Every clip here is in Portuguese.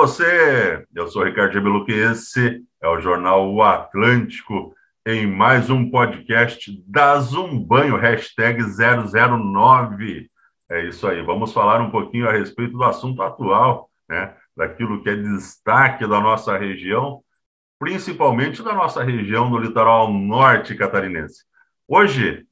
Você! Eu sou Ricardo Gebeluque e esse é o Jornal O Atlântico em mais um podcast da Zumbanho, hashtag 009. É isso aí, vamos falar um pouquinho a respeito do assunto atual, né? daquilo que é destaque da nossa região, principalmente da nossa região do litoral norte catarinense. Hoje,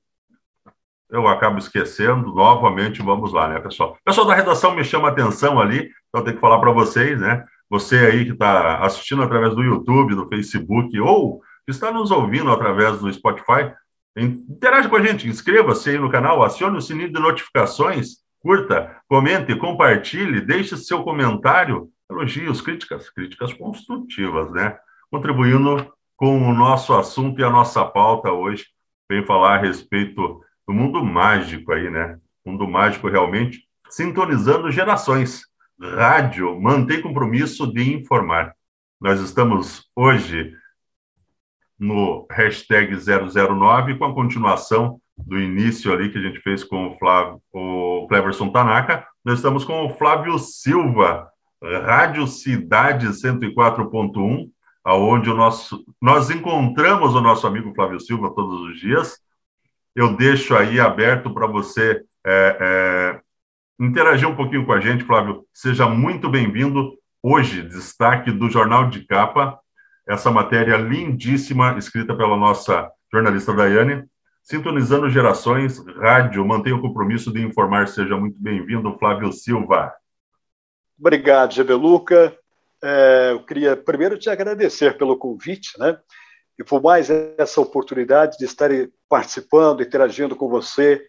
eu acabo esquecendo, novamente, vamos lá, né, pessoal? O pessoal da redação me chama atenção ali, então eu tenho que falar para vocês, né? Você aí que está assistindo através do YouTube, do Facebook, ou está nos ouvindo através do Spotify, interage com a gente, inscreva-se aí no canal, acione o sininho de notificações, curta, comente, compartilhe, deixe seu comentário, elogios, críticas, críticas construtivas, né? Contribuindo com o nosso assunto e a nossa pauta hoje, vem falar a respeito do mundo mágico aí, né? Mundo mágico realmente sintonizando gerações. Rádio mantém compromisso de informar. Nós estamos hoje no hashtag 009 com a continuação do início ali que a gente fez com o, Flávio, o Cleverson Tanaka. Nós estamos com o Flávio Silva, Rádio Cidade 104.1, aonde o nosso, nós encontramos o nosso amigo Flávio Silva todos os dias eu deixo aí aberto para você é, é, interagir um pouquinho com a gente, Flávio. Seja muito bem-vindo. Hoje, destaque do Jornal de Capa, essa matéria lindíssima, escrita pela nossa jornalista Daiane. Sintonizando gerações, rádio, mantenha o compromisso de informar. Seja muito bem-vindo, Flávio Silva. Obrigado, Gebeluca. É, eu queria primeiro te agradecer pelo convite, né? E por mais essa oportunidade de estar participando, interagindo com você,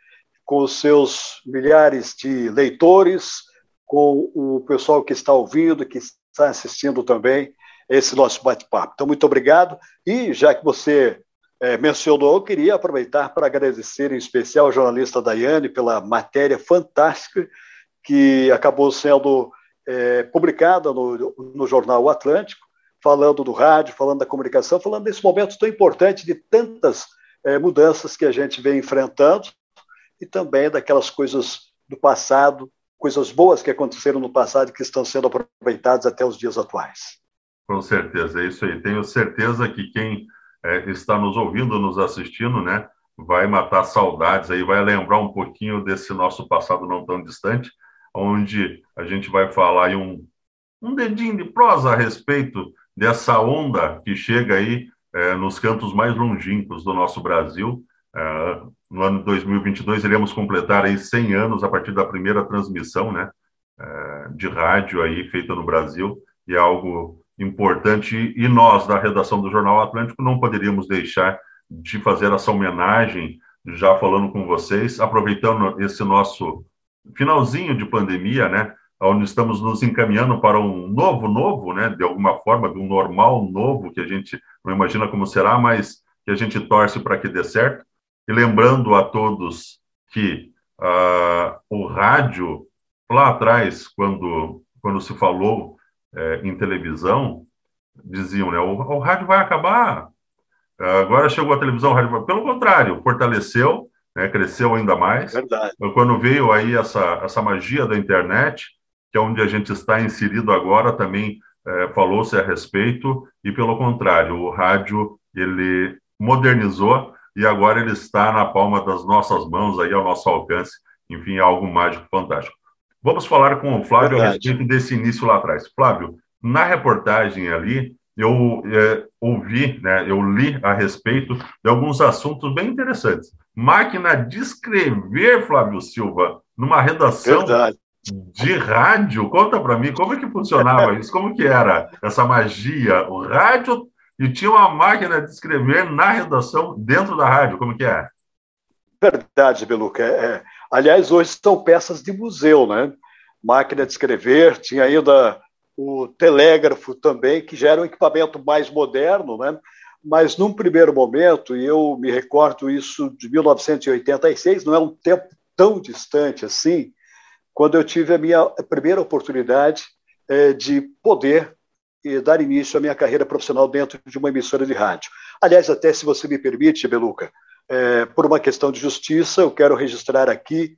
com os seus milhares de leitores, com o pessoal que está ouvindo, que está assistindo também esse nosso bate-papo. Então, muito obrigado. E já que você é, mencionou, eu queria aproveitar para agradecer em especial ao jornalista Daiane pela matéria fantástica que acabou sendo é, publicada no, no jornal Atlântico falando do rádio, falando da comunicação, falando desse momento tão importante de tantas é, mudanças que a gente vem enfrentando e também daquelas coisas do passado, coisas boas que aconteceram no passado e que estão sendo aproveitadas até os dias atuais. Com certeza, é isso aí. Tenho certeza que quem é, está nos ouvindo, nos assistindo, né, vai matar saudades aí, vai lembrar um pouquinho desse nosso passado não tão distante, onde a gente vai falar aí um, um dedinho de prosa a respeito dessa onda que chega aí é, nos cantos mais longínquos do nosso Brasil. É, no ano 2022 iremos completar aí 100 anos a partir da primeira transmissão, né, é, de rádio aí feita no Brasil e é algo importante e nós da redação do Jornal Atlântico não poderíamos deixar de fazer essa homenagem já falando com vocês, aproveitando esse nosso finalzinho de pandemia, né, onde estamos nos encaminhando para um novo novo, né, de alguma forma, de um normal novo, que a gente não imagina como será, mas que a gente torce para que dê certo. E lembrando a todos que uh, o rádio, lá atrás, quando, quando se falou é, em televisão, diziam, né, o, o rádio vai acabar, agora chegou a televisão, rádio vai... pelo contrário, fortaleceu, né, cresceu ainda mais. Verdade. Quando veio aí essa, essa magia da internet, que é onde a gente está inserido agora, também é, falou-se a respeito, e pelo contrário, o rádio ele modernizou e agora ele está na palma das nossas mãos, aí ao nosso alcance, enfim, é algo mágico, fantástico. Vamos falar com o Flávio Verdade. a respeito desse início lá atrás. Flávio, na reportagem ali, eu é, ouvi, né, eu li a respeito de alguns assuntos bem interessantes. Máquina de escrever, Flávio Silva, numa redação Verdade de rádio. Conta para mim como é que funcionava isso, como que era essa magia, o rádio e tinha uma máquina de escrever na redação dentro da rádio, como que é? Verdade, Beluca. É, é. aliás, hoje são peças de museu, né? Máquina de escrever, tinha ainda o telégrafo também, que já era um equipamento mais moderno, né? Mas num primeiro momento, e eu me recordo isso de 1986, não é um tempo tão distante assim, quando eu tive a minha primeira oportunidade é, de poder e dar início à minha carreira profissional dentro de uma emissora de rádio. Aliás, até se você me permite, Beluca, é, por uma questão de justiça, eu quero registrar aqui,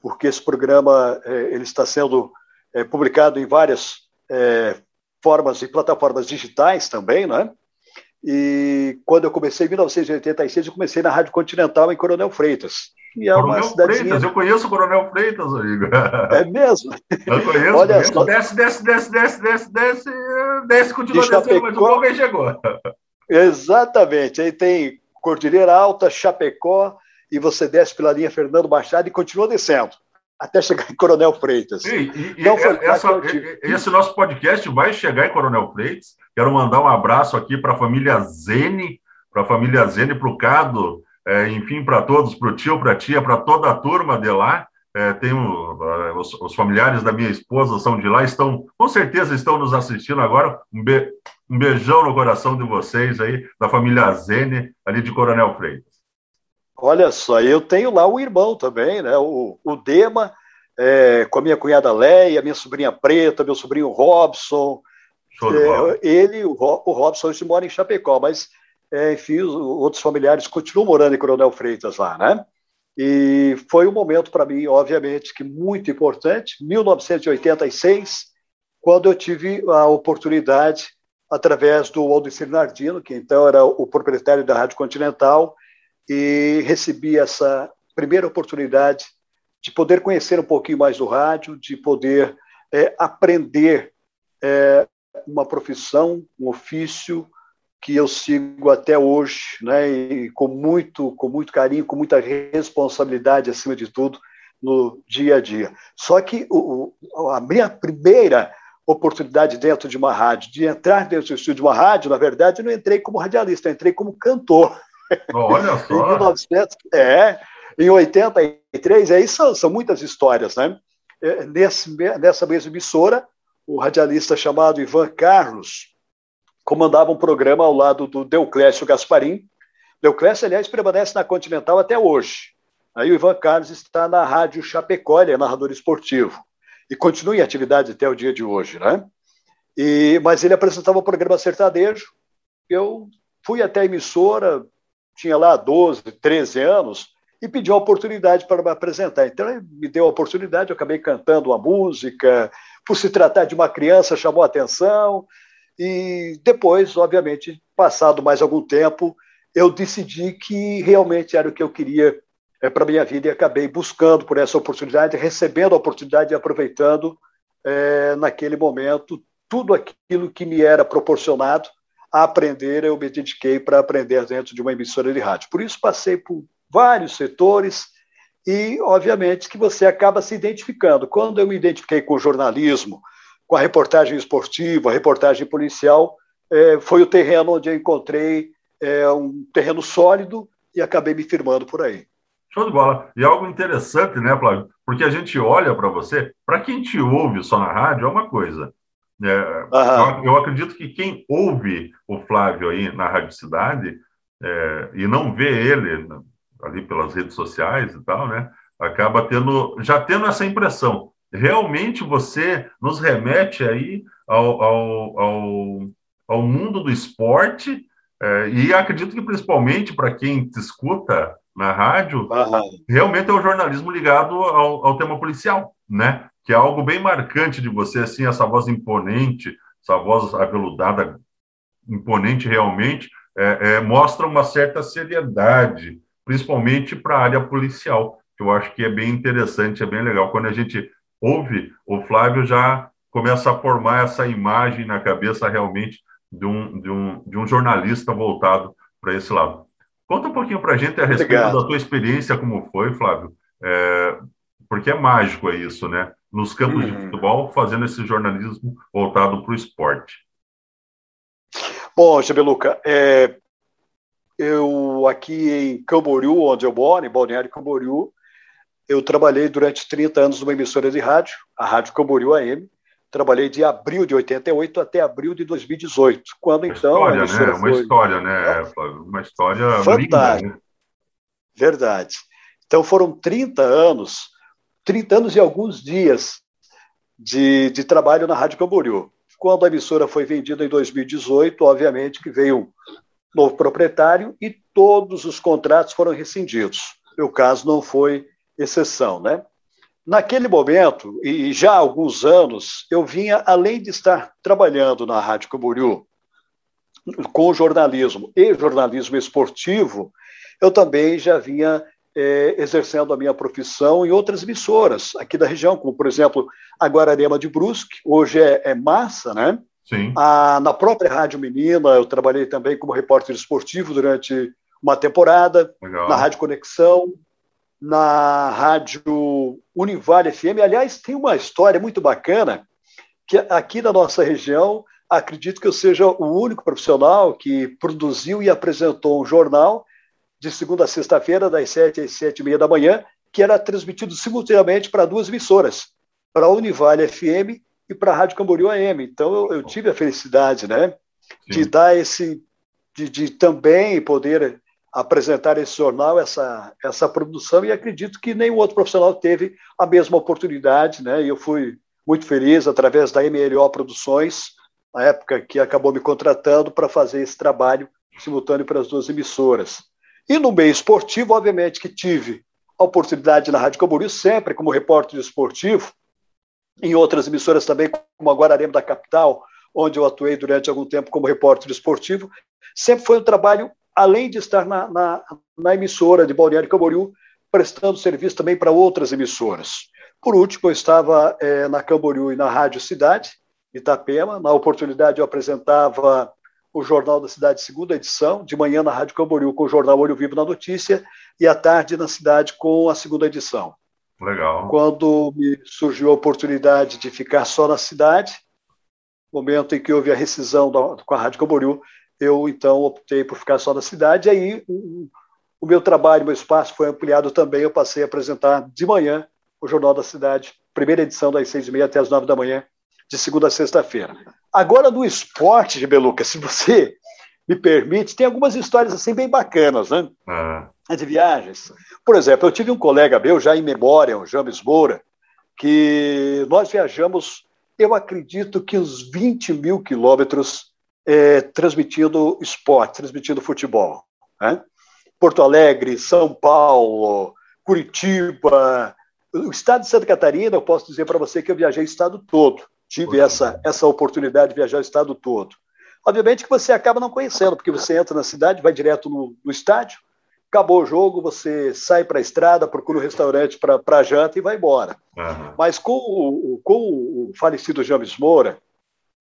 porque esse programa ele está sendo publicado em várias formas e plataformas digitais também, né? E quando eu comecei em 1986, eu comecei na Rádio Continental em Coronel Freitas. E é Coronel Freitas, eu conheço o Coronel Freitas, amigo. É mesmo? Eu conheço. Olha conheço. Só... Desce, desce, desce, desce, desce, desce, desce, continua de descendo, mas o pouco aí chegou. Exatamente. Aí tem Cordilheira Alta, Chapecó, e você desce pela linha Fernando Machado e continua descendo até chegar em Coronel Freitas. E, e, então, foi essa, esse nosso podcast vai chegar em Coronel Freitas. Quero mandar um abraço aqui para a família Zene, para a família Zene, para o Cado, é, enfim, para todos, para o tio, para a tia, para toda a turma de lá. É, tenho, é, os, os, familiares da minha esposa são de lá, estão, com certeza estão nos assistindo agora. Um, be, um beijão no coração de vocês aí, da família Zene, ali de Coronel Freitas. Olha só, eu tenho lá um irmão também, né? O, o Dema, é, com a minha cunhada Leia, minha sobrinha Preta, meu sobrinho Robson. É, ele, o, o Robson, hoje mora em Chapecó, mas, é, enfim, os outros familiares continuam morando em Coronel Freitas lá, né? E foi um momento para mim, obviamente, que muito importante, 1986, quando eu tive a oportunidade, através do Aldecir Nardino, que então era o proprietário da Rádio Continental, e recebi essa primeira oportunidade de poder conhecer um pouquinho mais do rádio, de poder é, aprender é, uma profissão, um ofício que eu sigo até hoje, né, e com muito, com muito carinho, com muita responsabilidade acima de tudo no dia a dia. Só que o, a minha primeira oportunidade dentro de uma rádio, de entrar dentro do estúdio de uma rádio, na verdade, eu não entrei como radialista, eu entrei como cantor. Olha só. em 1900, é, em 83, aí são, são muitas histórias, né? É, nesse, nessa mesma emissora, o radialista chamado Ivan Carlos comandava um programa ao lado do Deuclésio Gasparim. Deuclésio, aliás, permanece na Continental até hoje. Aí o Ivan Carlos está na Rádio Chapecó, ele é narrador esportivo. E continua em atividade até o dia de hoje, né? E, mas ele apresentava o programa sertanejo. Eu fui até a emissora, tinha lá 12, 13 anos, e pediu a oportunidade para me apresentar. Então, ele me deu a oportunidade, eu acabei cantando uma música, por se tratar de uma criança, chamou a atenção, e depois, obviamente, passado mais algum tempo, eu decidi que realmente era o que eu queria é, para a minha vida e acabei buscando por essa oportunidade, recebendo a oportunidade e aproveitando é, naquele momento tudo aquilo que me era proporcionado a aprender, eu me dediquei para aprender dentro de uma emissora de rádio. Por isso, passei por vários setores e, obviamente, que você acaba se identificando. Quando eu me identifiquei com o jornalismo, com a reportagem esportiva, a reportagem policial, é, foi o terreno onde eu encontrei é, um terreno sólido e acabei me firmando por aí. Show de bola. E algo interessante, né, Flávio? Porque a gente olha para você, para quem te ouve só na rádio é uma coisa. É, eu, acredito que quem ouve o Flávio aí na Rádio Cidade é, e não vê ele ali pelas redes sociais e tal, né, acaba tendo já tendo essa impressão. Realmente você nos remete aí ao, ao, ao, ao mundo do esporte é, e acredito que principalmente para quem te escuta na rádio, realmente é o jornalismo ligado ao, ao tema policial, né? que é algo bem marcante de você, assim, essa voz imponente, essa voz aveludada, imponente realmente, é, é, mostra uma certa seriedade, principalmente para a área policial, que eu acho que é bem interessante, é bem legal. Quando a gente ouve, o Flávio já começa a formar essa imagem na cabeça realmente de um, de um, de um jornalista voltado para esse lado. Conta um pouquinho para a gente a respeito Obrigado. da tua experiência, como foi, Flávio, é, porque é mágico é isso, né? nos campos uhum. de futebol, fazendo esse jornalismo voltado para o esporte. Bom, Gebeluca, é, eu aqui em Camboriú, onde eu moro, em Balneário Camboriú, eu trabalhei durante 30 anos numa emissora de rádio, a Rádio Camboriú AM. Trabalhei de abril de 88 até abril de 2018, quando uma então. História, né? Uma história, né, Flávio? Uma história Fantástica. Né? Verdade. Então foram 30 anos 30 anos e alguns dias de, de trabalho na Rádio Camboriú. Quando a emissora foi vendida em 2018, obviamente que veio um novo proprietário e todos os contratos foram rescindidos. Meu caso não foi exceção, né? naquele momento, e já há alguns anos, eu vinha, além de estar trabalhando na Rádio Camboriú, com jornalismo e jornalismo esportivo, eu também já vinha é, exercendo a minha profissão em outras emissoras aqui da região, como, por exemplo, a Guararema de Brusque, hoje é, é Massa, né? Sim. A, na própria Rádio Menina, eu trabalhei também como repórter esportivo durante uma temporada, Legal. na Rádio Conexão, na Rádio Univale FM. Aliás, tem uma história muito bacana, que aqui na nossa região, acredito que eu seja o único profissional que produziu e apresentou um jornal de segunda a sexta-feira, das sete às sete e meia da manhã, que era transmitido simultaneamente para duas emissoras, para a Univale FM e para a Rádio Camboriú AM. Então, eu, eu tive a felicidade né, de dar esse, de, de também poder apresentar esse jornal, essa, essa produção, e acredito que nenhum outro profissional teve a mesma oportunidade, né? E eu fui muito feliz através da MLO Produções, na época que acabou me contratando para fazer esse trabalho simultâneo para as duas emissoras. E no meio esportivo, obviamente que tive a oportunidade na Rádio Camboriú, sempre como repórter esportivo, em outras emissoras também, como a Guararema da Capital, onde eu atuei durante algum tempo como repórter esportivo, sempre foi um trabalho além de estar na, na, na emissora de Balneário Camboriú, prestando serviço também para outras emissoras. Por último, eu estava é, na Camboriú e na Rádio Cidade, Itapema. Na oportunidade, eu apresentava o Jornal da Cidade, segunda edição, de manhã na Rádio Camboriú com o Jornal Olho Vivo na Notícia e à tarde na cidade com a segunda edição. Legal. Quando me surgiu a oportunidade de ficar só na cidade, momento em que houve a rescisão da, com a Rádio Camboriú, eu então optei por ficar só na cidade. E aí o, o meu trabalho, meu espaço foi ampliado também. Eu passei a apresentar de manhã o Jornal da Cidade, primeira edição das seis e meia até as nove da manhã, de segunda a sexta-feira. Agora, no esporte, Beluca, se você me permite, tem algumas histórias assim bem bacanas, né? É. De viagens. Por exemplo, eu tive um colega meu, já em memória, o James Moura, que nós viajamos, eu acredito que uns 20 mil quilômetros é, transmitindo esporte, transmitindo futebol. Né? Porto Alegre, São Paulo, Curitiba, o estado de Santa Catarina, eu posso dizer para você que eu viajei o estado todo. Tive essa, essa oportunidade de viajar o estado todo. Obviamente que você acaba não conhecendo, porque você entra na cidade, vai direto no, no estádio, acabou o jogo, você sai para a estrada, procura um restaurante para janta e vai embora. Uhum. Mas com o, com o falecido James Moura,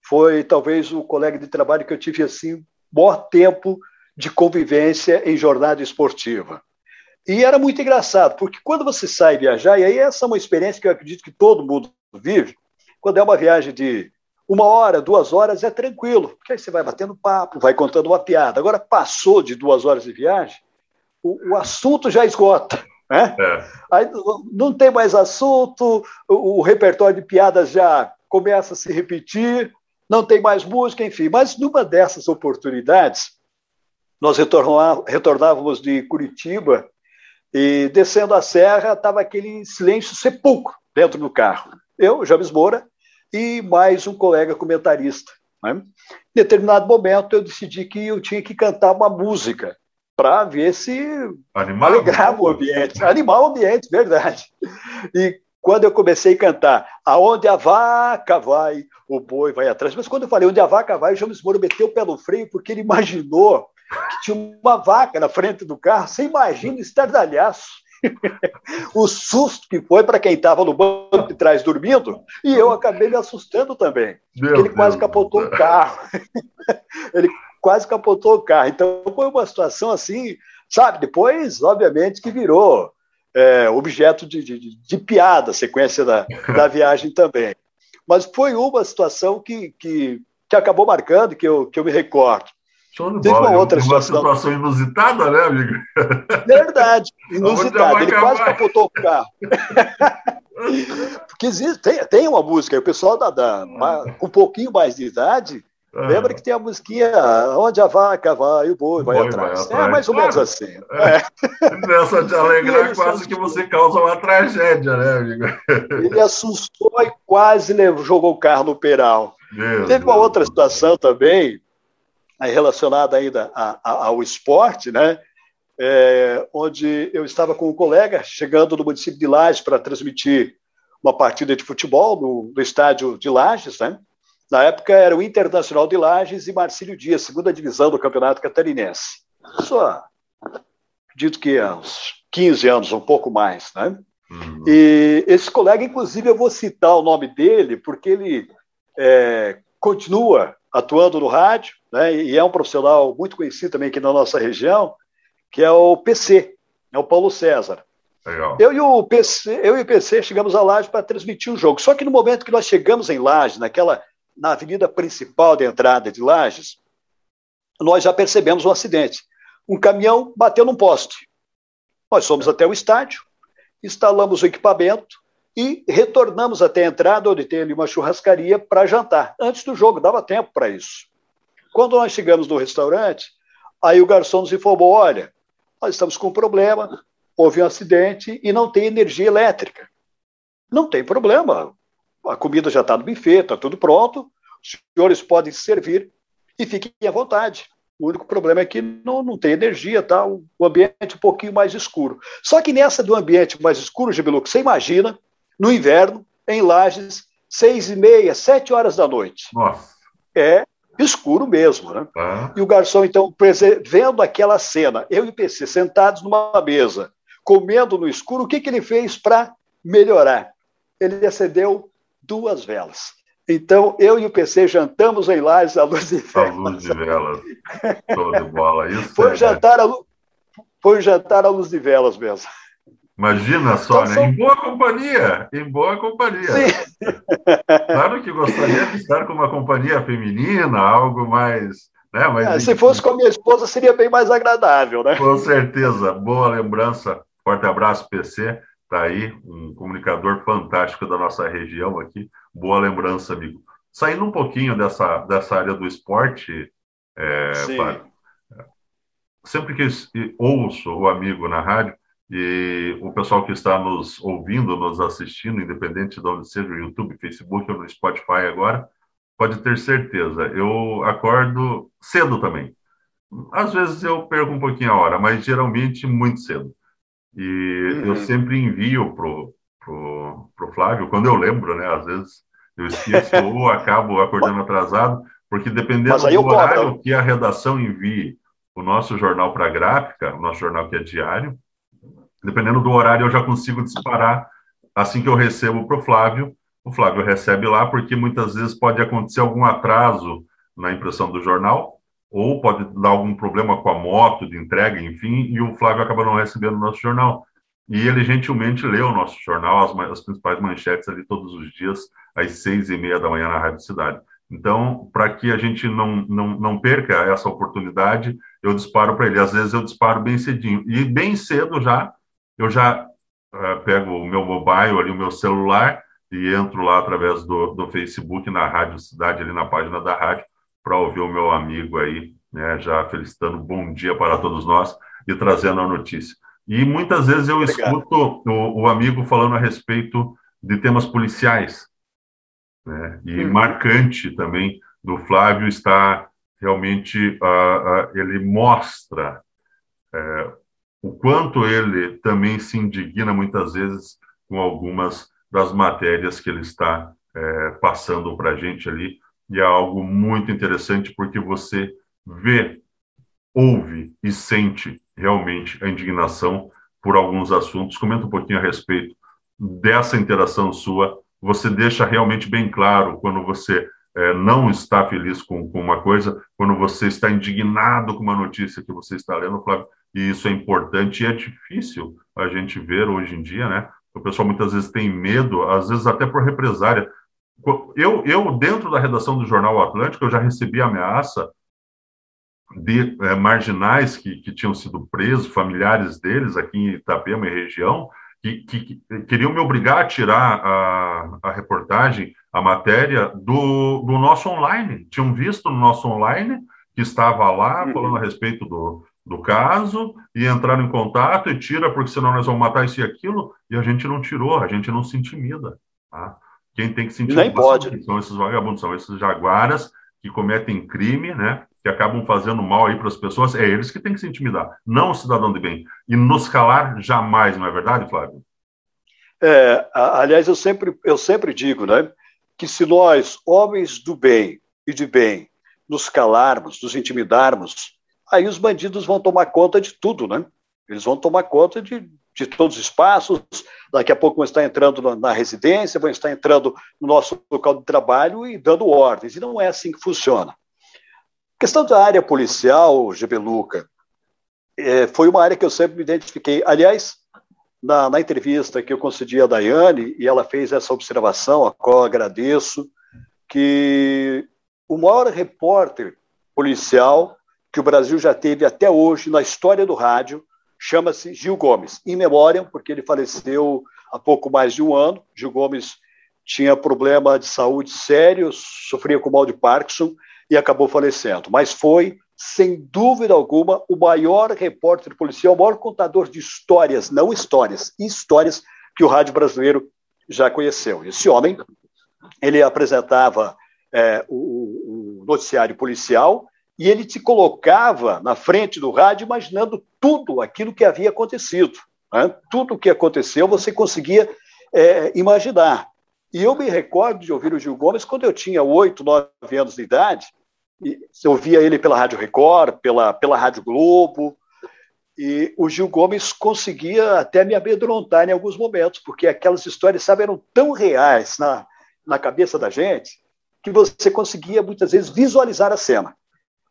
foi talvez o colega de trabalho que eu tive assim maior tempo de convivência em jornada esportiva. E era muito engraçado, porque quando você sai viajar, e aí essa é uma experiência que eu acredito que todo mundo vive, quando é uma viagem de uma hora, duas horas, é tranquilo, porque aí você vai batendo papo, vai contando uma piada. Agora, passou de duas horas de viagem, o, o assunto já esgota. Né? É. Aí não tem mais assunto, o, o repertório de piadas já começa a se repetir, não tem mais música, enfim. Mas numa dessas oportunidades, nós retornávamos de Curitiba e descendo a serra estava aquele silêncio sepulcro dentro do carro. Eu, James Moura, e mais um colega comentarista. Né? Em determinado momento eu decidi que eu tinha que cantar uma música para ver se Animal. alegrava o ambiente. Animar o ambiente, verdade. E quando eu comecei a cantar Aonde a vaca vai, o boi vai atrás. Mas quando eu falei onde a vaca vai, o James Moro meteu o pé no freio porque ele imaginou que tinha uma vaca na frente do carro. Você imagina o estardalhaço. o susto que foi para quem estava no banco de trás dormindo, e eu acabei me assustando também. Meu ele quase Deus. capotou o carro. ele quase capotou o carro. Então foi uma situação assim, sabe? Depois, obviamente, que virou é, objeto de, de, de, piada, a sequência da, da viagem também. Mas foi uma situação que, que, que acabou marcando, que eu, que eu me recordo. Show Teve uma outra uma situação. situação inusitada, né, amigo? Verdade, vai Ele quase capotou o carro. Porque existe, tem, tem uma música, o pessoal da, da, ma- com um pouquinho mais de idade Lembra que tem a musiquinha Onde a vaca vai, o boi vai, boi atrás. vai atrás. É mais ou menos assim. É. Nessa de E alegrar, quase se que você causa uma tragédia, né, amigo? Ele assustou e quase levou, jogou o carro no peral. Meu Teve uma Deus. outra situação também, aí relacionada ainda a- a- ao esporte, né? É, onde eu estava com um colega chegando no município de Lages para transmitir uma partida de futebol no, no estádio de Lages, né? Na época era o Internacional de Lages e Marcílio Dias, segunda divisão do Campeonato Catarinense. Só acredito que há uns 15 anos, um pouco mais, né? Uhum. E esse colega, inclusive, eu vou citar o nome dele, porque ele é, continua atuando no rádio, né? E é um profissional muito conhecido também aqui na nossa região, que é o PC, é o Paulo César. Legal. Eu e o PC, eu e o PC chegamos a Laje para transmitir o jogo. Só que no momento que nós chegamos em Laje, naquela na avenida principal de entrada de Lages, nós já percebemos um acidente. Um caminhão bateu num poste. Nós fomos até o estádio, instalamos o equipamento e retornamos até a entrada, onde tem ali uma churrascaria, para jantar. Antes do jogo, dava tempo para isso. Quando nós chegamos no restaurante, aí o garçom nos informou: olha, nós estamos com um problema, houve um acidente e não tem energia elétrica. Não tem problema, a comida já está no buffet, está tudo pronto, os senhores podem servir e fiquem à vontade. O único problema é que não, não tem energia, tá? O ambiente um pouquinho mais escuro. Só que nessa do ambiente mais escuro, Gibiluco, você imagina, no inverno, em Lages, seis e meia, sete horas da noite. Nossa. É escuro mesmo, né? Ah. E o garçom, então, vendo aquela cena, eu e o PC sentados numa mesa, comendo no escuro, o que, que ele fez para melhorar? Ele acendeu duas velas. Então, eu e o PC jantamos em Lages à luz de velas. À luz de velas. Bola. Isso foi, é, jantar a, foi jantar à luz de velas mesmo. Imagina só, então, né? São... Em boa companhia. Em boa companhia. Sim. Claro que gostaria de estar com uma companhia feminina, algo mais. Né? Mas, é, se fosse com a minha esposa, seria bem mais agradável, né? Com certeza. Boa lembrança. Forte abraço, PC. Está aí, um comunicador fantástico da nossa região aqui. Boa lembrança, amigo. Saindo um pouquinho dessa, dessa área do esporte, é, sempre que ouço o amigo na rádio, e o pessoal que está nos ouvindo, nos assistindo, independente de onde seja, no YouTube, Facebook ou no Spotify agora, pode ter certeza, eu acordo cedo também. Às vezes eu perco um pouquinho a hora, mas geralmente muito cedo. E uhum. eu sempre envio pro, pro, pro Flávio, quando eu lembro, né? Às vezes eu esqueço ou acabo acordando atrasado, porque dependendo do horário que a redação envie o nosso jornal para a gráfica, o nosso jornal que é diário, dependendo do horário eu já consigo disparar assim que eu recebo para o Flávio, o Flávio recebe lá, porque muitas vezes pode acontecer algum atraso na impressão do jornal, ou pode dar algum problema com a moto de entrega, enfim, e o Flávio acaba não recebendo o nosso jornal. E ele gentilmente lê o nosso jornal, as, as principais manchetes ali todos os dias, às seis e meia da manhã na Rádio Cidade. Então, para que a gente não, não, não perca essa oportunidade, eu disparo para ele. Às vezes eu disparo bem cedinho. E bem cedo já, eu já uh, pego o meu mobile ali, o meu celular, e entro lá através do, do Facebook, na Rádio Cidade, ali na página da rádio, para ouvir o meu amigo aí, né, já felicitando bom dia para todos nós e trazendo a notícia. E muitas vezes eu Obrigado. escuto o, o, amigo falando a respeito de temas policiais. Né, e hum. marcante também do Flávio está realmente, uh, uh, ele mostra uh, o quanto ele também se indigna muitas vezes com algumas das matérias que ele está eh, passando para a gente ali, e é algo muito interessante porque você vê, ouve e sente realmente a indignação por alguns assuntos. Comenta um pouquinho a respeito dessa interação sua. Você deixa realmente bem claro quando você é, não está feliz com, com, uma coisa, quando você está indignado com uma notícia que você está lendo, Flávio, e isso é importante e é difícil a gente ver hoje em dia, né? O pessoal muitas vezes tem medo, às vezes até por represária. Eu, eu, dentro da redação do Jornal Atlântico, eu já recebi ameaça de é, marginais que, que tinham sido presos, familiares deles aqui em Itapema e região, que, que, que, queriam me obrigar a tirar a, a reportagem, a matéria do, do nosso online. Tinham visto no nosso online que estava lá uhum. falando a respeito do, do caso e entraram em contato e tira porque senão nós vamos matar isso e aquilo e a gente não tirou, a gente não se intimida. Tá? Quem tem que sentir Nem pode. são esses vagabundos, são esses jaguaras que cometem crime, né? Que acabam fazendo mal aí para as pessoas. É eles que têm que se intimidar, não o cidadão de bem. E nos calar jamais, não é verdade, Flávio? É, aliás, eu sempre, eu sempre digo né, que se nós, homens do bem e de bem, nos calarmos, nos intimidarmos, aí os bandidos vão tomar conta de tudo, né? Eles vão tomar conta de, de todos os espaços, daqui a pouco vão estar entrando na, na, residência, vão estar entrando no nosso local de trabalho e dando ordens, e não é assim que funciona. A questão da área policial, Gebeluca, é, foi uma área que eu sempre me identifiquei. Aliás, na, na, entrevista que eu concedi à Daiane, e ela fez essa observação, a qual agradeço, que o maior repórter policial que o Brasil já teve até hoje na história do rádio chama-se Gil Gomes, em memória, porque ele faleceu há pouco mais de um ano. Gil Gomes tinha problema de saúde sério, sofria com mal de Parkinson e acabou falecendo. Mas foi, sem dúvida alguma, o maior repórter policial, o maior contador de histórias, não histórias, histórias que o rádio brasileiro já conheceu. Esse homem, ele apresentava é, o, o noticiário policial e ele te colocava na frente do rádio imaginando tudo aquilo que havia acontecido. Né? Tudo o que aconteceu você conseguia é, imaginar. E eu me recordo de ouvir o Gil Gomes quando eu tinha oito, nove anos de idade, e ouvia ele pela Rádio Record, pela, pela Rádio Globo, e o Gil Gomes conseguia até me amedrontar em alguns momentos, porque aquelas histórias, sabe, eram tão reais na, na cabeça da gente, que você conseguia muitas vezes visualizar a cena.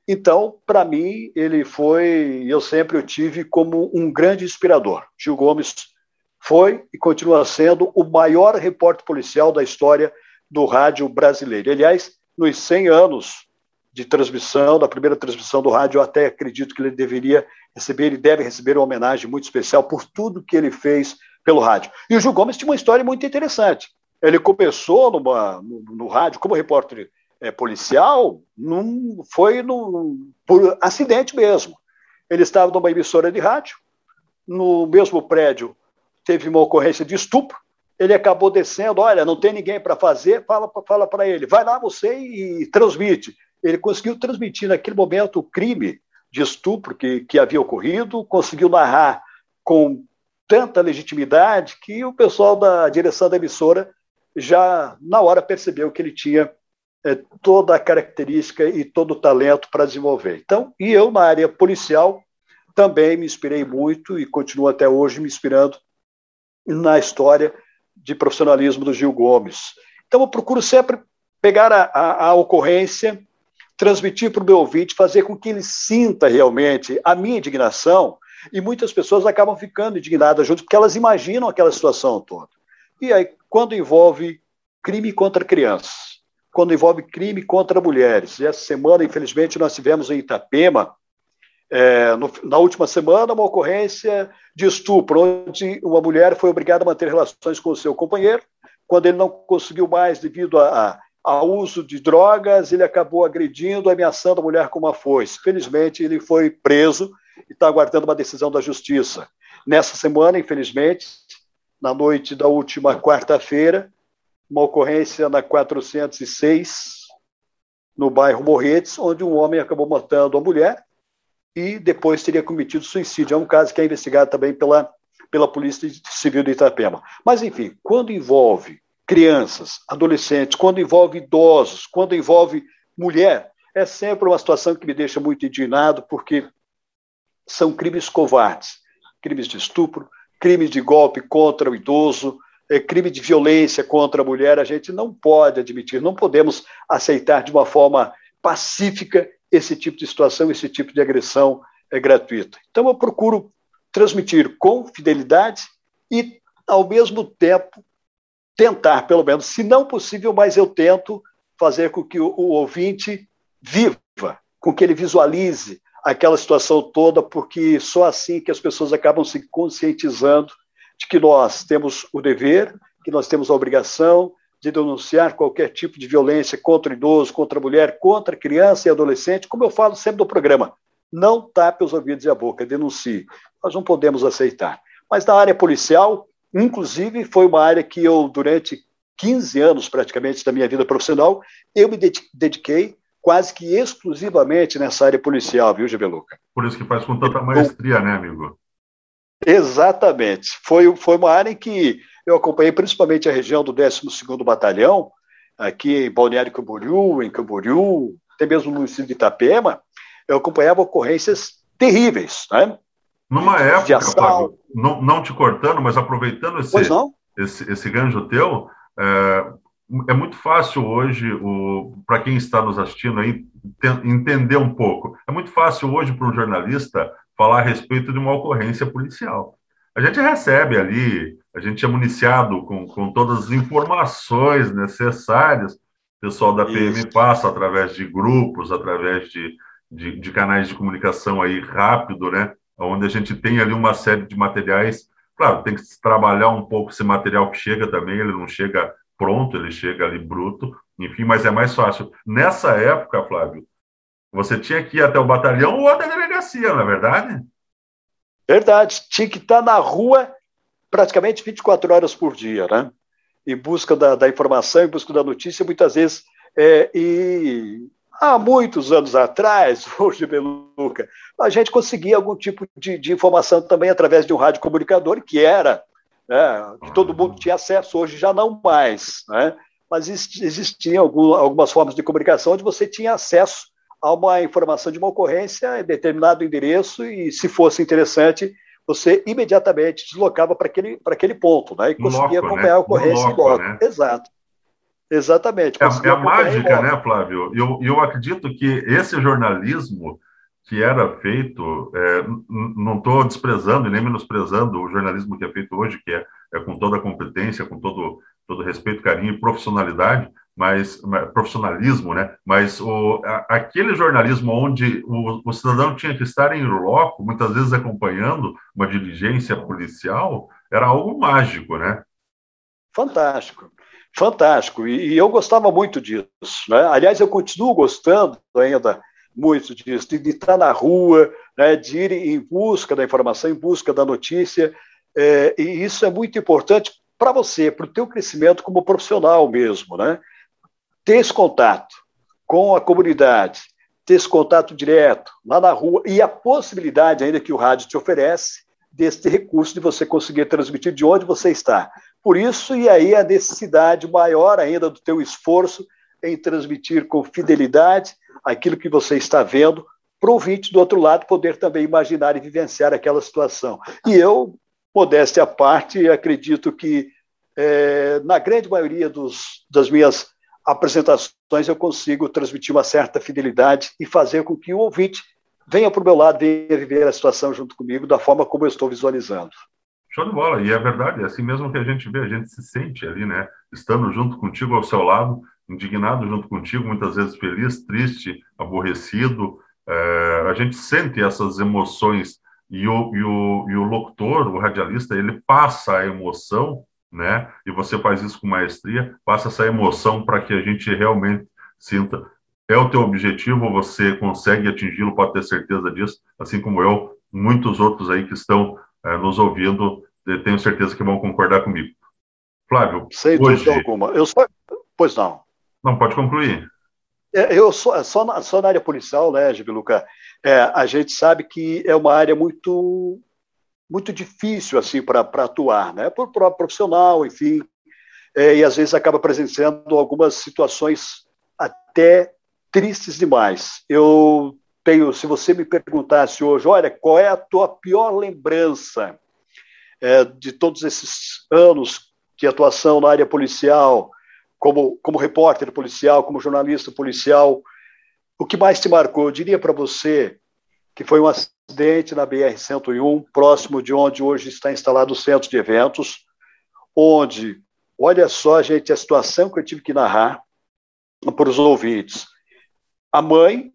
Então, para mim, ele foi, eu sempre o tive como um grande inspirador. Gil Gomes foi e continua sendo o maior repórter policial da história do rádio brasileiro. Aliás, nos 100 anos de transmissão, da primeira transmissão do rádio, eu até acredito que ele deveria receber, ele deve receber uma homenagem muito especial por tudo que ele fez pelo rádio. E o Gil Gomes tinha uma história muito interessante. Ele começou numa, no, no rádio como repórter é, policial num, foi num, por acidente mesmo. Ele estava numa emissora de rádio, no mesmo prédio teve uma ocorrência de estupro, ele acabou descendo, olha, não tem ninguém para fazer, fala, fala para ele, vai lá você e transmite. Ele conseguiu transmitir naquele momento o crime de estupro que, que havia ocorrido, conseguiu narrar com tanta legitimidade que o pessoal da direção da emissora já na hora percebeu que ele tinha toda a característica e todo o talento para desenvolver. Então, e eu na área policial também me inspirei muito e continuo até hoje me inspirando na história de profissionalismo do Gil Gomes. Então, eu procuro sempre pegar a, a, a ocorrência, transmitir para o meu ouvinte, fazer com que ele sinta realmente a minha indignação, e muitas pessoas acabam ficando indignadas junto, porque elas imaginam aquela situação toda. E aí, quando envolve crime contra crianças, quando envolve crime contra mulheres. E essa semana, infelizmente, nós tivemos em Itapema, é, no, na última semana, uma ocorrência de estupro, onde uma mulher foi obrigada a manter relações com o seu companheiro. Quando ele não conseguiu mais, devido a, ao uso de drogas, ele acabou agredindo, ameaçando a mulher com uma foice. Felizmente, ele foi preso e está aguardando uma decisão da justiça. Nessa semana, infelizmente, na noite da última quarta-feira, uma ocorrência na 406, no bairro Morretes, onde um homem acabou matando a mulher e depois teria cometido suicídio. É um caso que é investigado também pela, pela Polícia Civil de Itapema. Mas, enfim, quando envolve crianças, adolescentes, quando envolve idosos, quando envolve mulher, é sempre uma situação que me deixa muito indignado, porque são crimes covardes crimes de estupro, crimes de golpe contra o idoso, crime de violência contra a mulher, a gente não pode admitir, não podemos aceitar de uma forma pacífica esse tipo de situação, esse tipo de agressão é, gratuita. Então, eu procuro transmitir com fidelidade e, ao mesmo tempo, tentar, pelo menos, se não possível, mas eu tento fazer com que o, o ouvinte viva, com que ele visualize aquela situação toda, porque só assim que as pessoas acabam se conscientizando de que nós temos o dever, que nós temos a obrigação de denunciar qualquer tipo de violência contra idoso, contra mulher, contra criança e adolescente, como eu falo sempre no programa. Não tape os ouvidos e a boca, denuncie. Nós não podemos aceitar. Mas na área policial, inclusive, foi uma área que eu, durante 15 anos praticamente da minha vida profissional, eu me dediquei quase que exclusivamente nessa área policial, viu, Gebeluca? Por isso que faz com tanta maestria, né, amigo? Exatamente. Foi, foi uma área em que eu acompanhei principalmente a região do 12º Batalhão, aqui em Balneário Camboriú, em Camboriú, até mesmo no município de Itapema, eu acompanhava ocorrências terríveis, né? Numa época, Fábio, não, não, te cortando, mas aproveitando esse, esse, esse ganjo teu, é, é muito fácil hoje, para quem está nos assistindo aí, entender um pouco. É muito fácil hoje para um jornalista falar a respeito de uma ocorrência policial. A gente recebe ali, a gente é municiado com, com todas as informações necessárias. O pessoal da PM Isso. passa através de grupos, através de, de, de, canais de comunicação aí rápido, né? Onde a gente tem ali uma série de materiais. Claro, tem que trabalhar um pouco esse material que chega também, ele não chega pronto, ele chega ali bruto, enfim, mas é mais fácil. Nessa época, Flávio, você tinha que ir até o batalhão ou até a delegacia, não é verdade? Verdade, tinha que estar na rua praticamente 24 horas por dia, né? Em busca da, da informação, em busca da notícia, muitas vezes. É, e há muitos anos atrás, hoje, Beluca, a gente conseguia algum tipo de, de informação também através de um rádio comunicador, que era né, que todo mundo tinha acesso, hoje já não mais, né? mas existiam algumas formas de comunicação onde você tinha acesso a uma informação de uma ocorrência em determinado endereço e, se fosse interessante, você imediatamente deslocava para aquele, aquele ponto né? e conseguia loco, acompanhar né? a ocorrência em loco. Né? Exato. Exatamente. É, é a mágica, né, Flávio? Eu, eu acredito que esse jornalismo que era feito, é, não estou desprezando e nem menosprezando o jornalismo que é feito hoje, que é, é com toda a competência, com todo, todo respeito, carinho e profissionalidade, mas profissionalismo, né? Mas o, a, aquele jornalismo onde o, o, cidadão tinha que estar em loco, muitas vezes acompanhando uma diligência policial, era algo mágico, né? Fantástico, fantástico. E, e eu gostava muito disso. Né? Aliás, eu continuo gostando ainda muito disso, de, de estar na rua, né, de ir em busca da informação, em busca da notícia, é, e isso é muito importante para você, para o teu crescimento como profissional mesmo, né? Ter esse contato com a comunidade, ter esse contato direto lá na rua e a possibilidade ainda que o rádio te oferece desse recurso de você conseguir transmitir de onde você está. Por isso, e aí a necessidade maior ainda do teu esforço em transmitir com fidelidade aquilo que você está vendo, para o ouvinte do outro lado poder também imaginar e vivenciar aquela situação. E eu, modéstia à parte, acredito que é, na grande maioria dos, das minhas apresentações eu consigo transmitir uma certa fidelidade e fazer com que o ouvinte venha para o meu lado, venha viver a situação junto comigo da forma como eu estou visualizando. Show de bola, e é verdade, é assim mesmo que a gente vê, a gente se sente ali, né? Estando junto contigo ao seu lado, indignado junto contigo, muitas vezes feliz, triste, aborrecido. É, a gente sente essas emoções e o, e, o, e o locutor, o radialista, ele passa a emoção, né? E você faz isso com maestria, passa essa emoção para que a gente realmente sinta. É o teu objetivo, você consegue atingi-lo, pode ter certeza disso, assim como eu, muitos outros aí que estão é, nos ouvindo, tenho certeza que vão concordar comigo. Flávio, Sem hoje... dúvida alguma. Eu só... Pois não. Não, pode concluir. É, eu só, só, na, só na área policial, né, Gibiluca, é, a gente sabe que é uma área muito muito difícil assim para atuar, né, por, por profissional, enfim, é, e às vezes acaba presenciando algumas situações até tristes demais. Eu tenho, se você me perguntasse hoje, olha, qual é a tua pior lembrança é, de todos esses anos de atuação na área policial, como, como repórter policial, como jornalista policial, o que mais te marcou? Eu diria para você que foi um na BR-101, próximo de onde hoje está instalado o centro de eventos, onde, olha só, gente, a situação que eu tive que narrar para os ouvintes. A mãe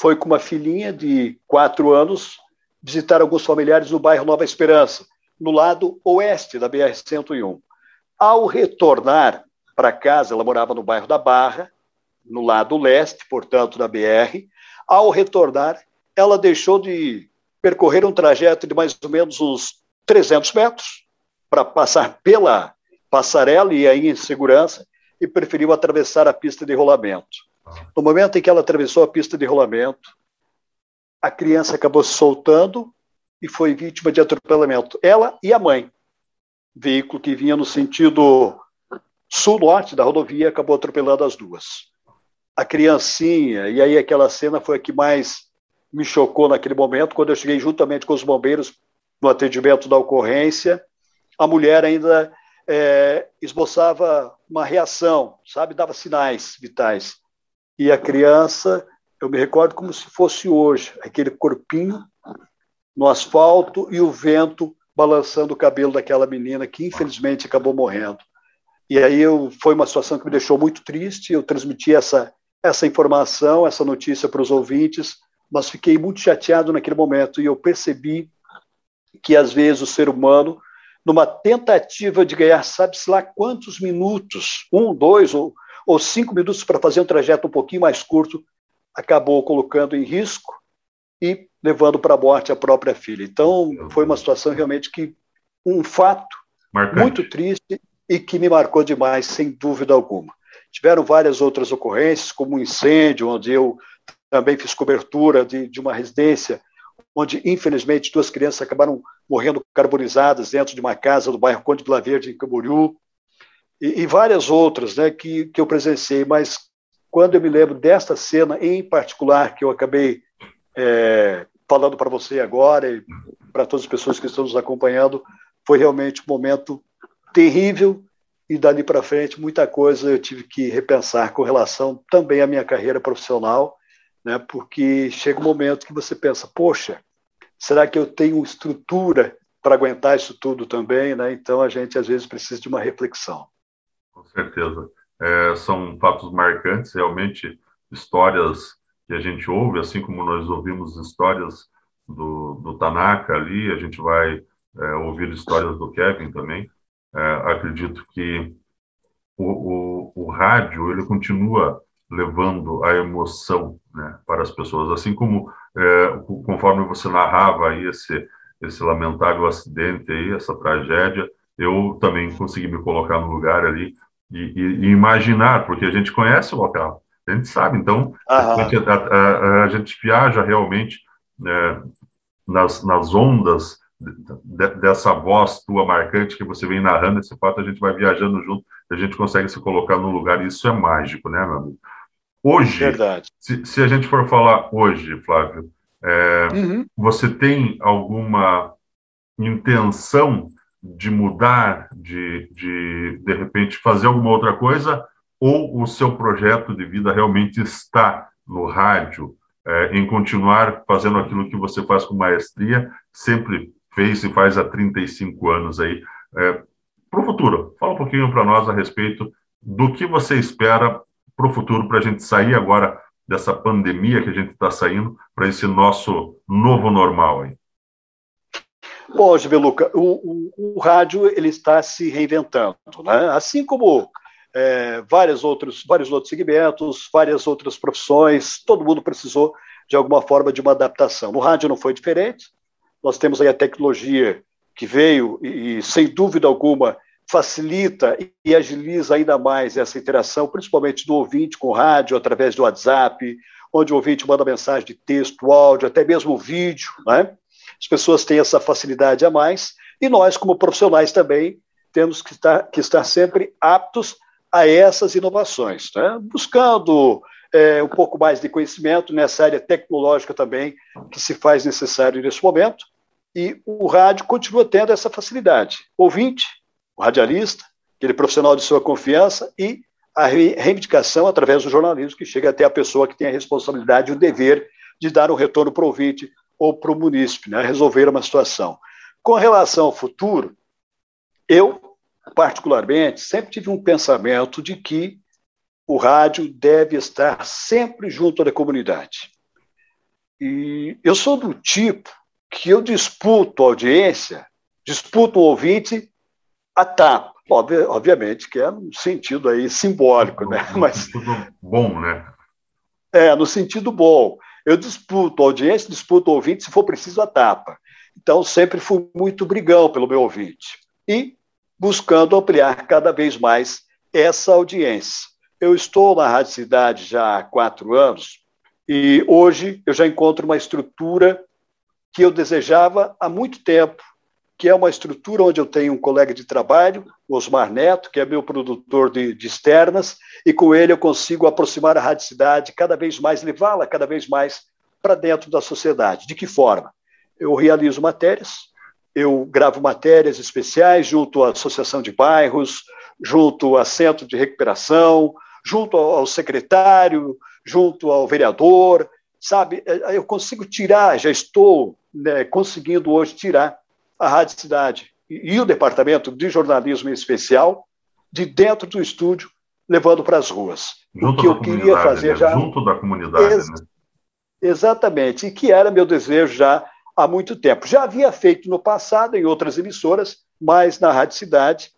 foi com uma filhinha de quatro anos visitar alguns familiares no bairro Nova Esperança, no lado oeste da BR-101. Ao retornar, para casa, ela morava no bairro da Barra, no lado leste, portanto, da BR. Ao retornar, ela deixou de percorrer um trajeto de mais ou menos uns 300 metros para passar pela passarela e aí em segurança e preferiu atravessar a pista de rolamento. No momento em que ela atravessou a pista de rolamento, a criança acabou se soltando e foi vítima de atropelamento. Ela e a mãe veículo que vinha no sentido sul-norte da rodovia acabou atropelando as duas. A criancinha, e aí aquela cena foi a que mais me chocou naquele momento, quando eu cheguei juntamente com os bombeiros no atendimento da ocorrência, a mulher ainda é, esboçava uma reação, sabe, dava sinais vitais. E a criança, eu me recordo como se fosse hoje, aquele corpinho no asfalto e o vento balançando o cabelo daquela menina que infelizmente acabou morrendo. E aí eu, foi uma situação que me deixou muito triste. Eu transmiti essa, essa informação, essa notícia para os ouvintes, mas fiquei muito chateado naquele momento e eu percebi que às vezes o ser humano, numa tentativa de ganhar, sabe-se lá quantos minutos, um, dois ou, ou cinco minutos para fazer um trajeto um pouquinho mais curto, acabou colocando em risco e levando para a morte a própria filha. Então, foi uma situação realmente que um fato Marcante. muito triste e que me marcou demais, sem dúvida alguma. Tiveram várias outras ocorrências, como um incêndio, onde eu também fiz cobertura de, de uma residência, onde, infelizmente, duas crianças acabaram morrendo carbonizadas dentro de uma casa do bairro Conde Vila Verde, em Camboriú, e, e várias outras né, que, que eu presenciei, mas quando eu me lembro desta cena em particular, que eu acabei é, falando para você agora e para todas as pessoas que estão nos acompanhando, foi realmente um momento terrível e dali para frente muita coisa eu tive que repensar com relação também à minha carreira profissional, né? Porque chega um momento que você pensa, poxa, será que eu tenho estrutura para aguentar isso tudo também, né? Então a gente às vezes precisa de uma reflexão. Com certeza, é, são fatos marcantes, realmente histórias que a gente ouve, assim como nós ouvimos histórias do, do Tanaka ali, a gente vai é, ouvir histórias do Kevin também. É, acredito que o, o, o, rádio ele continua levando a emoção né, para as pessoas, assim como é, conforme você narrava aí esse esse lamentável acidente aí, essa tragédia, eu também consegui me colocar no lugar ali e, e, e imaginar, porque a gente conhece o local, a gente sabe, então a gente, a, a, a, gente viaja realmente né, nas, nas ondas dessa voz tua marcante que você vem narrando, esse fato a gente vai viajando junto, a gente consegue se colocar no lugar, e isso é mágico, né, meu amigo? Hoje, Verdade. Se, se a gente for falar hoje, Flávio, é, uhum. você tem alguma intenção de mudar, de, de de repente fazer alguma outra coisa, ou o seu projeto de vida realmente está no rádio, é, em continuar fazendo aquilo que você faz com maestria, sempre fez e faz há 35 anos aí. É, para o futuro, fala um pouquinho para nós a respeito do que você espera para o futuro, para a gente sair agora dessa pandemia que a gente está saindo, para esse nosso novo normal aí. Bom, Gibeluca, o, o, o, rádio ele está se reinventando, né? assim como é, vários, outros, vários outros segmentos, várias outras profissões, todo mundo precisou, de alguma forma, de uma adaptação. No rádio não foi diferente, nós temos aí a tecnologia que veio e, sem dúvida alguma, facilita e agiliza ainda mais essa interação, principalmente do ouvinte com o rádio, através do WhatsApp, onde o ouvinte manda mensagem de texto, áudio, até mesmo vídeo. Né? As pessoas têm essa facilidade a mais e nós, como profissionais, também temos que estar, que estar sempre aptos a essas inovações, né? buscando é, um pouco mais de conhecimento nessa área tecnológica também, que se faz necessário nesse momento, e o rádio continua tendo essa facilidade. Ouvinte, o radialista, aquele profissional de sua confiança, e a reivindicação através do jornalismo, que chega até a pessoa que tem a responsabilidade e o dever de dar um retorno para o ouvinte ou para o munícipe, né? resolver uma situação. Com relação ao futuro, eu, particularmente, sempre tive um pensamento de que o rádio deve estar sempre junto da comunidade. E eu sou do tipo que eu disputo a audiência, disputo o ouvinte a tapa. obviamente que é no sentido aí simbólico, né? Mas bom, né? É, no sentido bom. Eu disputo a audiência, disputo o ouvinte, se for preciso, a tapa. Então, sempre fui muito brigão pelo meu ouvinte. E buscando ampliar cada vez mais essa audiência. Eu estou na Rádio Cidade já há quatro anos e hoje eu já encontro uma estrutura que eu desejava há muito tempo que é uma estrutura onde eu tenho um colega de trabalho, Osmar Neto, que é meu produtor de, de externas, e com ele eu consigo aproximar a radicidade cada vez mais, levá-la cada vez mais para dentro da sociedade. De que forma? Eu realizo matérias, eu gravo matérias especiais junto à Associação de Bairros, junto a Centro de Recuperação, junto ao secretário, junto ao vereador, sabe? É, eu consigo tirar, já estou né, conseguindo hoje tirar a Rádio Cidade e o departamento de jornalismo em especial de dentro do estúdio, levando para as ruas. Junto o que eu queria fazer né? já. Junto da comunidade. Ex né? Exatamente, e que era meu desejo já há muito tempo. Já havia feito no passado em outras emissoras, mas na Rádio Cidade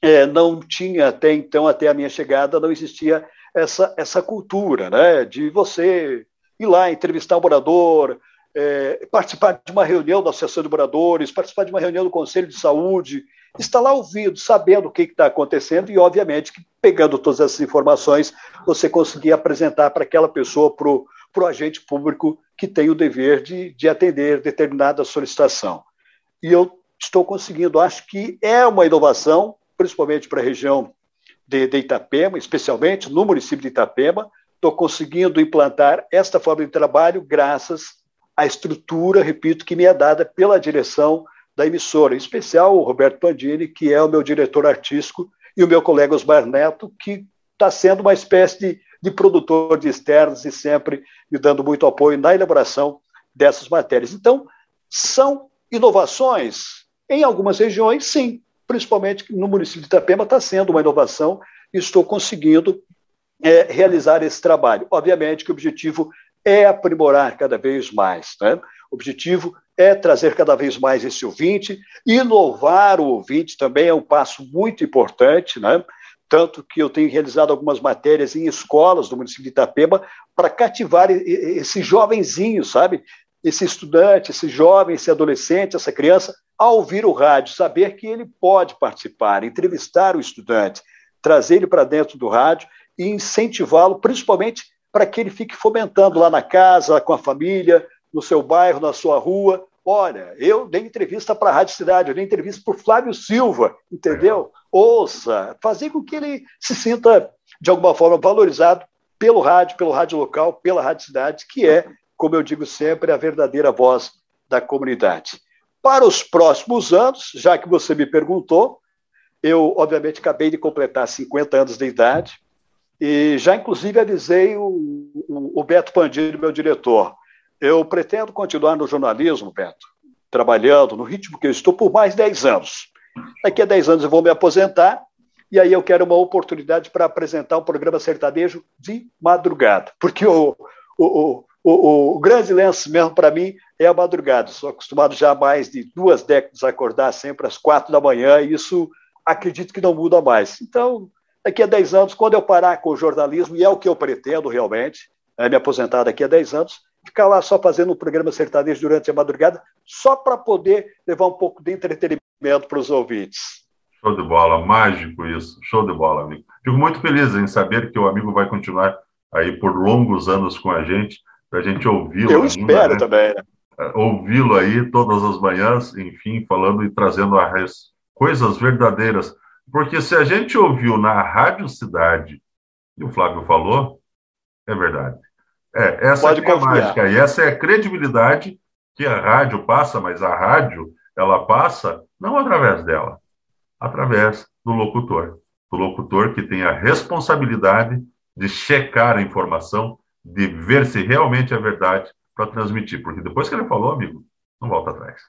é, não tinha até então, até a minha chegada, não existia essa, essa cultura né, de você ir lá entrevistar um morador, é, participar de uma reunião da Associação de Moradores, participar de uma reunião do Conselho de Saúde, estar lá ouvindo, sabendo o que está acontecendo e, obviamente, que pegando todas essas informações, você conseguir apresentar para aquela pessoa, para o agente público que tem o dever de, de atender determinada solicitação. E eu estou conseguindo, acho que é uma inovação, principalmente para a região de, de Itapema, especialmente no município de Itapema, estou conseguindo implantar esta forma de trabalho graças à estrutura, repito, que me é dada pela direção da emissora, em especial o Roberto Pandini, que é o meu diretor artístico, e o meu colega Osmar Neto, que está sendo uma espécie de, de produtor de externos e sempre me dando muito apoio na elaboração dessas matérias. Então, são inovações em algumas regiões, sim, principalmente no município de Itapema está sendo uma inovação e estou conseguindo é, realizar esse trabalho. Obviamente que o objetivo é aprimorar cada vez mais. Né? O objetivo é trazer cada vez mais esse ouvinte, inovar o ouvinte também é um passo muito importante, né? tanto que eu tenho realizado algumas matérias em escolas do município de Itapema para cativar esse jovenzinho, sabe? Esse estudante, esse jovem, esse adolescente, essa criança, a ouvir o rádio, saber que ele pode participar, entrevistar o estudante, trazer ele para dentro do rádio e incentivá-lo, principalmente para que ele fique fomentando lá na casa, com a família, no seu bairro, na sua rua. Olha, eu dei entrevista para a Rádio Cidade, eu dei entrevista para o Flávio Silva, entendeu? Ouça, fazer com que ele se sinta, de alguma forma, valorizado pelo rádio, pelo rádio local, pela Rádio Cidade, que é, como eu digo sempre, a verdadeira voz da comunidade. Para os próximos anos, já que você me perguntou, eu, obviamente, acabei de completar 50 anos de idade, e já, inclusive, avisei o, o, o Beto Pandilho, meu diretor. Eu pretendo continuar no jornalismo, Beto, trabalhando no ritmo que eu estou por mais 10 anos. Daqui a 10 anos eu vou me aposentar e aí eu quero uma oportunidade para apresentar um programa sertanejo de madrugada, porque o, o, o, o grande lance mesmo para mim é a madrugada. Sou acostumado já há mais de duas décadas a acordar sempre às quatro da manhã e isso acredito que não muda mais. Então, daqui a 10 anos, quando eu parar com o jornalismo, e é o que eu pretendo realmente, é me aposentar daqui a 10 anos, ficar lá só fazendo um programa sertanejo durante a madrugada, só para poder levar um pouco de entretenimento para os ouvintes. Show de bola, mágico isso, show de bola, amigo. Fico muito feliz em saber que o amigo vai continuar aí por longos anos com a gente, para a gente ouvi-lo. Eu ainda, espero né? também. Né? É, ouvi-lo aí todas as manhãs, enfim, falando e trazendo as coisas verdadeiras porque se a gente ouviu na Rádio Cidade, e o Flávio falou, é verdade. É, essa é a mágica, e essa é a credibilidade que a rádio passa, mas a rádio, ela passa não através dela, através do locutor. Do locutor que tem a responsabilidade de checar a informação, de ver se realmente é verdade para transmitir. Porque depois que ele falou, amigo, não volta atrás.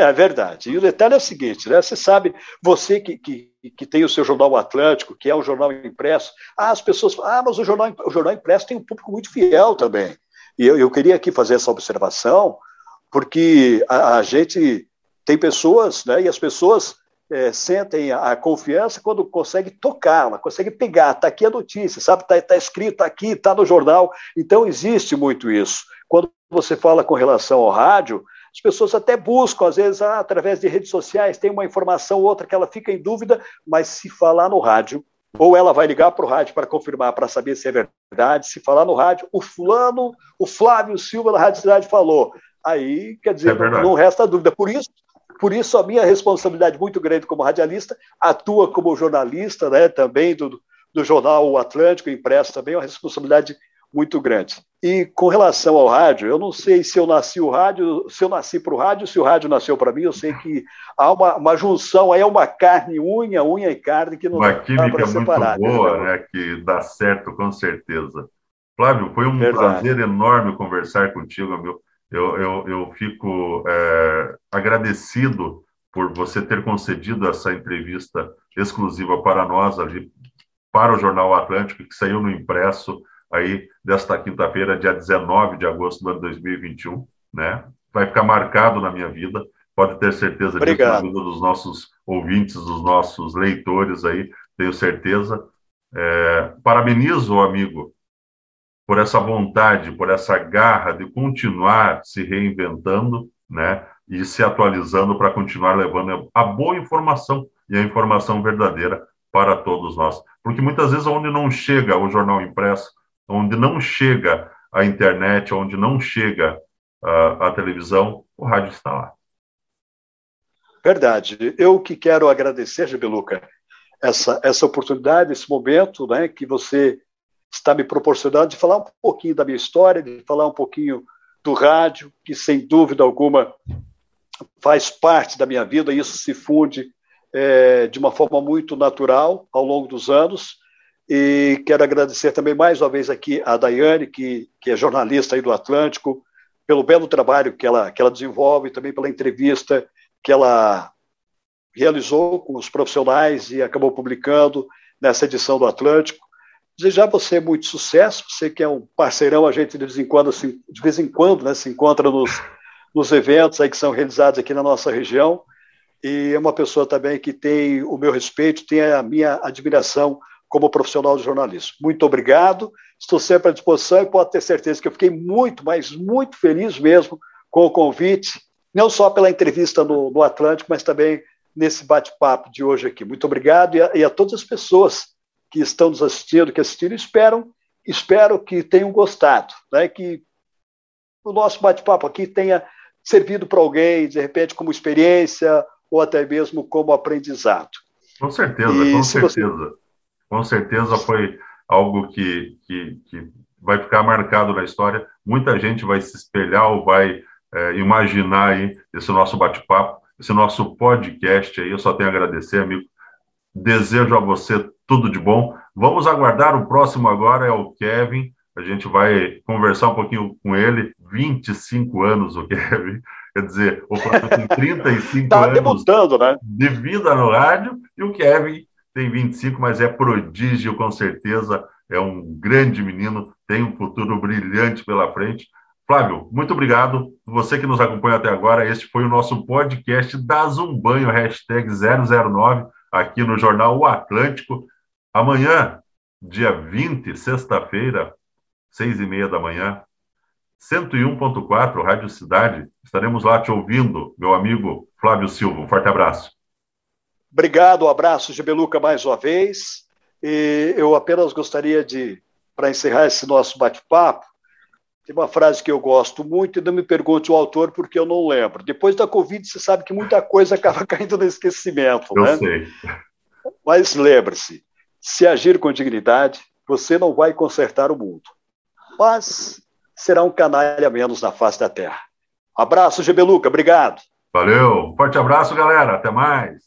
É verdade. E o detalhe é o seguinte, né? Você sabe, você que, que, que tem o seu jornal Atlântico, que é um jornal impresso, ah, as pessoas falam, ah, mas o jornal, o jornal impresso tem um público muito fiel também. E eu, eu queria aqui fazer essa observação, porque a, a gente tem pessoas, né? E as pessoas é, sentem a, a, confiança quando consegue tocar, consegue pegar, está aqui a notícia, sabe? Está tá escrito aqui, está no jornal. Então existe muito isso. Quando você fala com relação ao rádio, as pessoas até buscam, às vezes, ah, através de redes sociais, tem uma informação ou outra que ela fica em dúvida, mas se falar no rádio, ou ela vai ligar para o rádio para confirmar, para saber se é verdade, se falar no rádio, o fulano, o Flávio Silva da Rádio Cidade falou. Aí, quer dizer, é não, resta dúvida. Por isso, por isso a minha responsabilidade muito grande como radialista, atua como jornalista, né, também do, do jornal O Atlântico, impresso também, é uma responsabilidade muito grande. E com relação ao rádio, eu não sei se eu nasci o rádio, se eu nasci para o rádio, se o rádio nasceu para mim, eu sei que há uma, uma junção, aí é uma carne, unha, unha e carne que não uma dá para separar. Muito boa, né, que dá certo com certeza. Flávio, foi um Verdade. prazer enorme conversar contigo, meu. Eu, eu, eu fico é, agradecido por você ter concedido essa entrevista exclusiva para nós ali, para o Jornal Atlântico, que saiu no impresso aí desta quinta-feira, dia 19 de agosto do ano 2021, né? Vai ficar marcado na minha vida, pode ter certeza Obrigado. disso, dos nossos ouvintes, dos nossos leitores aí, tenho certeza. É, parabenizo o amigo por essa vontade, por essa garra de continuar se reinventando, né? E se atualizando para continuar levando a boa informação e a informação verdadeira para todos nós. Porque muitas vezes onde não chega o jornal impresso, onde não chega a internet, onde não chega a, a televisão, o rádio está lá. Verdade. Eu que quero agradecer, Gibeluca, essa, essa oportunidade, esse momento né, que você está me proporcionando de falar um pouquinho da minha história, de falar um pouquinho do rádio, que sem dúvida alguma faz parte da minha vida, e isso se funde é, de uma forma muito natural ao longo dos anos. E quero agradecer também mais uma vez aqui a Daiane, que, que é jornalista aí do Atlântico, pelo belo trabalho que ela, que ela desenvolve, também pela entrevista que ela realizou com os profissionais e acabou publicando nessa edição do Atlântico. Desejar você muito sucesso, você que é um parceirão, a gente de vez em quando, assim, de vez em quando né, se encontra nos, nos eventos aí que são realizados aqui na nossa região, e é uma pessoa também que tem o meu respeito, tem a minha admiração como profissional de jornalismo. Muito obrigado, estou sempre à disposição e pode ter certeza que eu fiquei muito, mas muito feliz mesmo com o convite, não só pela entrevista no, no Atlântico, mas também nesse bate-papo de hoje aqui. Muito obrigado e a, e a, todas as pessoas que estão nos assistindo, que assistiram, esperam, espero que tenham gostado, né? que o nosso bate-papo aqui tenha servido para alguém, de repente, como experiência ou até mesmo como aprendizado. Com certeza, e com certeza. Você com certeza foi algo que, que, que vai ficar marcado na história. Muita gente vai se espelhar ou vai é, imaginar aí esse nosso bate-papo, esse nosso podcast aí. Eu só tenho a agradecer, amigo. Desejo a você tudo de bom. Vamos aguardar o próximo agora, é o Kevin. A gente vai conversar um pouquinho com ele. 25 anos, o Kevin. Quer dizer, o Flávio tem 35 tá anos né? de vida no rádio e o Kevin tem 25, mas é prodígio, com certeza. É um grande menino, tem um futuro brilhante pela frente. Flávio, muito obrigado. Você que nos acompanha até agora, este foi o nosso podcast da Zumbanho, hashtag 009, aqui no Jornal O Atlântico. Amanhã, dia 20, sexta-feira, seis e meia da manhã, 101.4, Rádio Cidade. Estaremos lá te ouvindo, meu amigo Flávio Silva. Um forte abraço. Obrigado, um abraço de Beluca mais uma vez. E eu apenas gostaria de, para encerrar esse nosso bate-papo, tem uma frase que eu gosto muito e não me pergunte o autor porque eu não lembro. Depois da Covid, você sabe que muita coisa acaba caindo no esquecimento, eu né? sei. Mas lembre-se, se agir com dignidade, você não vai consertar o mundo, mas será um canalha menos na face da terra. Abraço, Gebeluca, obrigado. Valeu, forte abraço, galera, até mais.